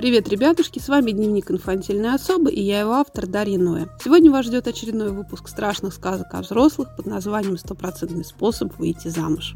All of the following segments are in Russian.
Привет, ребятушки, с вами Дневник инфантильной особы и я его автор Дарья Ноя. Сегодня вас ждет очередной выпуск страшных сказок о взрослых под названием «Стопроцентный способ выйти замуж».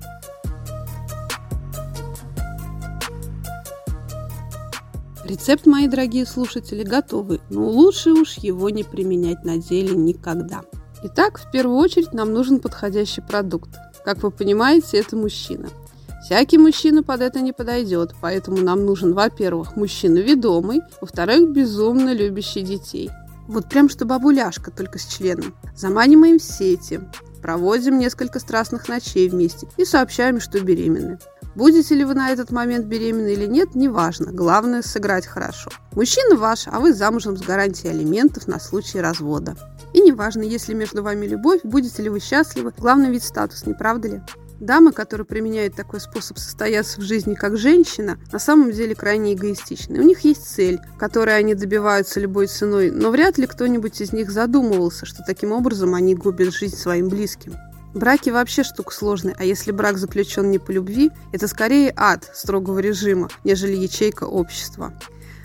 Рецепт, мои дорогие слушатели, готовый, но лучше уж его не применять на деле никогда. Итак, в первую очередь нам нужен подходящий продукт. Как вы понимаете, это мужчина – Всякий мужчина под это не подойдет, поэтому нам нужен, во-первых, мужчина ведомый, во-вторых, безумно любящий детей. Вот прям что бабуляшка, только с членом. Заманиваем в сети, проводим несколько страстных ночей вместе и сообщаем, что беременны. Будете ли вы на этот момент беременны или нет, неважно. Главное – сыграть хорошо. Мужчина ваш, а вы замужем с гарантией алиментов на случай развода. И неважно, если между вами любовь, будете ли вы счастливы, главный вид статус, не правда ли? Дамы, которые применяют такой способ состояться в жизни, как женщина, на самом деле крайне эгоистичны. У них есть цель, которой они добиваются любой ценой, но вряд ли кто-нибудь из них задумывался, что таким образом они губят жизнь своим близким. Браки вообще штука сложная, а если брак заключен не по любви, это скорее ад строгого режима, нежели ячейка общества.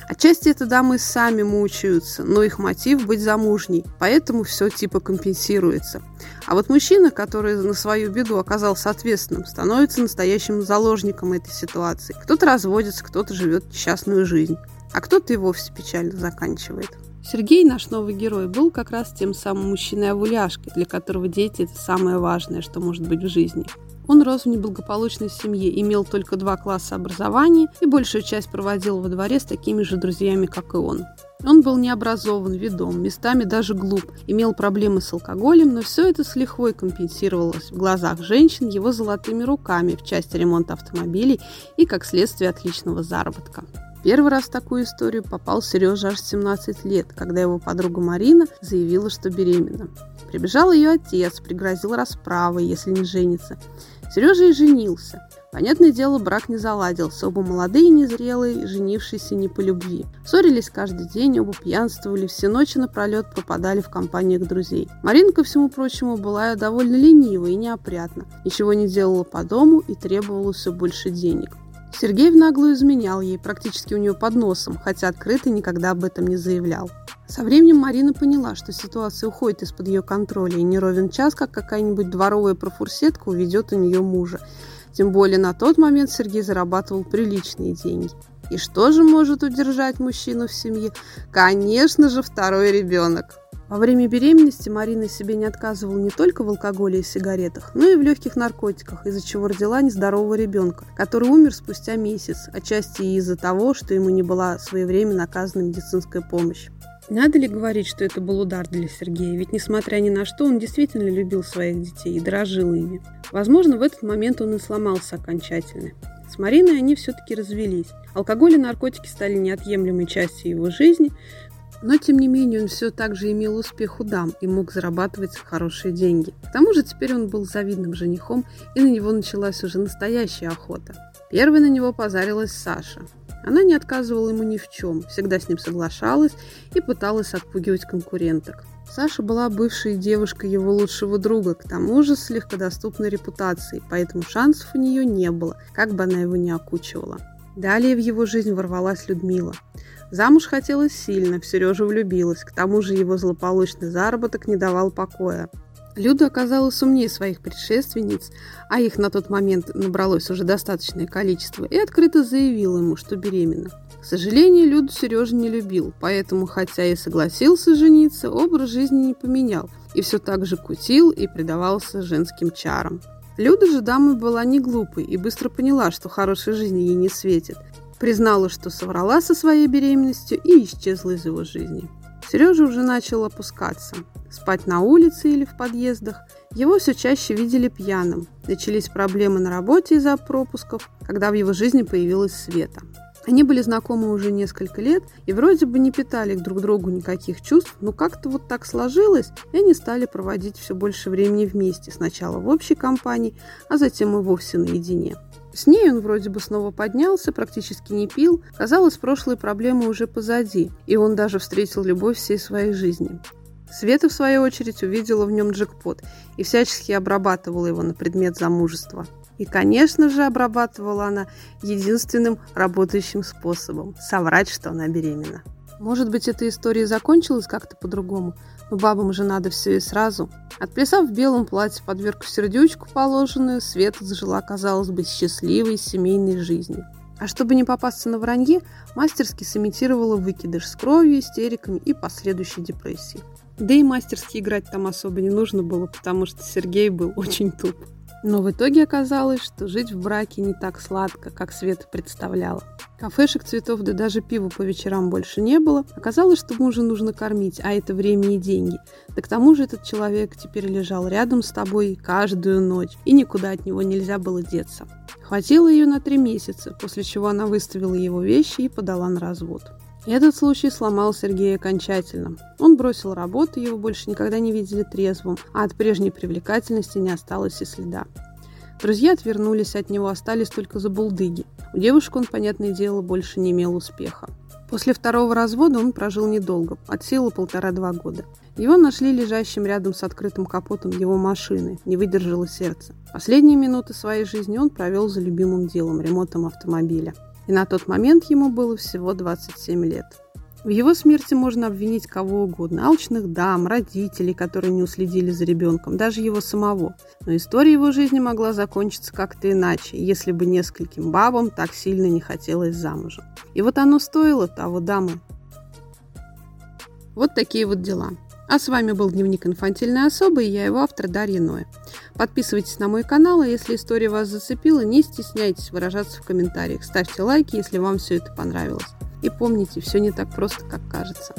Отчасти это дамы сами мучаются, но их мотив быть замужней, поэтому все типа компенсируется. А вот мужчина, который на свою беду оказался ответственным, становится настоящим заложником этой ситуации. Кто-то разводится, кто-то живет несчастную жизнь, а кто-то и вовсе печально заканчивает. Сергей, наш новый герой, был как раз тем самым мужчиной-овуляшкой, для которого дети – это самое важное, что может быть в жизни. Он рос в неблагополучной семье, имел только два класса образования и большую часть проводил во дворе с такими же друзьями, как и он. Он был необразован, ведом, местами даже глуп, имел проблемы с алкоголем, но все это с лихвой компенсировалось в глазах женщин его золотыми руками в части ремонта автомобилей и, как следствие, отличного заработка. Первый раз в такую историю попал Сережа аж 17 лет, когда его подруга Марина заявила, что беременна. Прибежал ее отец, пригрозил расправой, если не женится. Сережа и женился. Понятное дело, брак не заладился. Оба молодые, незрелые, женившиеся не по любви. Ссорились каждый день, оба пьянствовали, все ночи напролет пропадали в компаниях друзей. Марина, ко всему прочему, была довольно ленива и неопрятна. Ничего не делала по дому и требовала все больше денег. Сергей в наглую изменял ей, практически у нее под носом, хотя открыто никогда об этом не заявлял. Со временем Марина поняла, что ситуация уходит из-под ее контроля, и не ровен час, как какая-нибудь дворовая профурсетка уведет у нее мужа. Тем более на тот момент Сергей зарабатывал приличные деньги. И что же может удержать мужчину в семье? Конечно же, второй ребенок. Во время беременности Марина себе не отказывала не только в алкоголе и сигаретах, но и в легких наркотиках, из-за чего родила нездорового ребенка, который умер спустя месяц, отчасти из-за того, что ему не была своевременно оказана медицинская помощь. Надо ли говорить, что это был удар для Сергея? Ведь, несмотря ни на что, он действительно любил своих детей и дорожил ими. Возможно, в этот момент он и сломался окончательно. С Мариной они все-таки развелись. Алкоголь и наркотики стали неотъемлемой частью его жизни, но, тем не менее, он все так же имел успех у дам и мог зарабатывать хорошие деньги. К тому же теперь он был завидным женихом, и на него началась уже настоящая охота. Первой на него позарилась Саша. Она не отказывала ему ни в чем, всегда с ним соглашалась и пыталась отпугивать конкуренток. Саша была бывшей девушкой его лучшего друга, к тому же с легкодоступной репутацией, поэтому шансов у нее не было, как бы она его не окучивала. Далее в его жизнь ворвалась Людмила. Замуж хотелось сильно, в Сережу влюбилась, к тому же его злополучный заработок не давал покоя. Люда оказалась умнее своих предшественниц, а их на тот момент набралось уже достаточное количество, и открыто заявила ему, что беременна. К сожалению, Люду Сережа не любил, поэтому, хотя и согласился жениться, образ жизни не поменял и все так же кутил и предавался женским чарам. Люда же дама была не глупой и быстро поняла, что хорошей жизни ей не светит, признала, что соврала со своей беременностью и исчезла из его жизни. Сережа уже начал опускаться, спать на улице или в подъездах. Его все чаще видели пьяным. Начались проблемы на работе из-за пропусков, когда в его жизни появилась Света. Они были знакомы уже несколько лет и вроде бы не питали друг другу никаких чувств, но как-то вот так сложилось, и они стали проводить все больше времени вместе, сначала в общей компании, а затем и вовсе наедине. С ней он вроде бы снова поднялся, практически не пил. Казалось, прошлые проблемы уже позади, и он даже встретил любовь всей своей жизни. Света, в свою очередь, увидела в нем джекпот и всячески обрабатывала его на предмет замужества. И, конечно же, обрабатывала она единственным работающим способом – соврать, что она беременна. Может быть, эта история закончилась как-то по-другому, но бабам же надо все и сразу. Отплясав в белом платье подверку сердючку положенную, Света зажила, казалось бы, счастливой семейной жизнью. А чтобы не попасться на вранье, мастерски сымитировала выкидыш с кровью, истериками и последующей депрессией. Да и мастерски играть там особо не нужно было, потому что Сергей был очень туп. Но в итоге оказалось, что жить в браке не так сладко, как Света представляла. Кафешек, цветов, да даже пива по вечерам больше не было. Оказалось, что мужа нужно кормить, а это время и деньги. Да к тому же этот человек теперь лежал рядом с тобой каждую ночь, и никуда от него нельзя было деться. Хватило ее на три месяца, после чего она выставила его вещи и подала на развод. Этот случай сломал Сергея окончательно. Он бросил работу, его больше никогда не видели трезвым, а от прежней привлекательности не осталось и следа. Друзья отвернулись от него, остались только за булдыги. У девушек он, понятное дело, больше не имел успеха. После второго развода он прожил недолго, от силы полтора-два года. Его нашли лежащим рядом с открытым капотом его машины, не выдержало сердце. Последние минуты своей жизни он провел за любимым делом – ремонтом автомобиля и на тот момент ему было всего 27 лет. В его смерти можно обвинить кого угодно – алчных дам, родителей, которые не уследили за ребенком, даже его самого. Но история его жизни могла закончиться как-то иначе, если бы нескольким бабам так сильно не хотелось замужем. И вот оно стоило того дамы. Вот такие вот дела. А с вами был Дневник инфантильной особы и я его автор Дарья Ноя. Подписывайтесь на мой канал, а если история вас зацепила, не стесняйтесь выражаться в комментариях. Ставьте лайки, если вам все это понравилось. И помните, все не так просто, как кажется.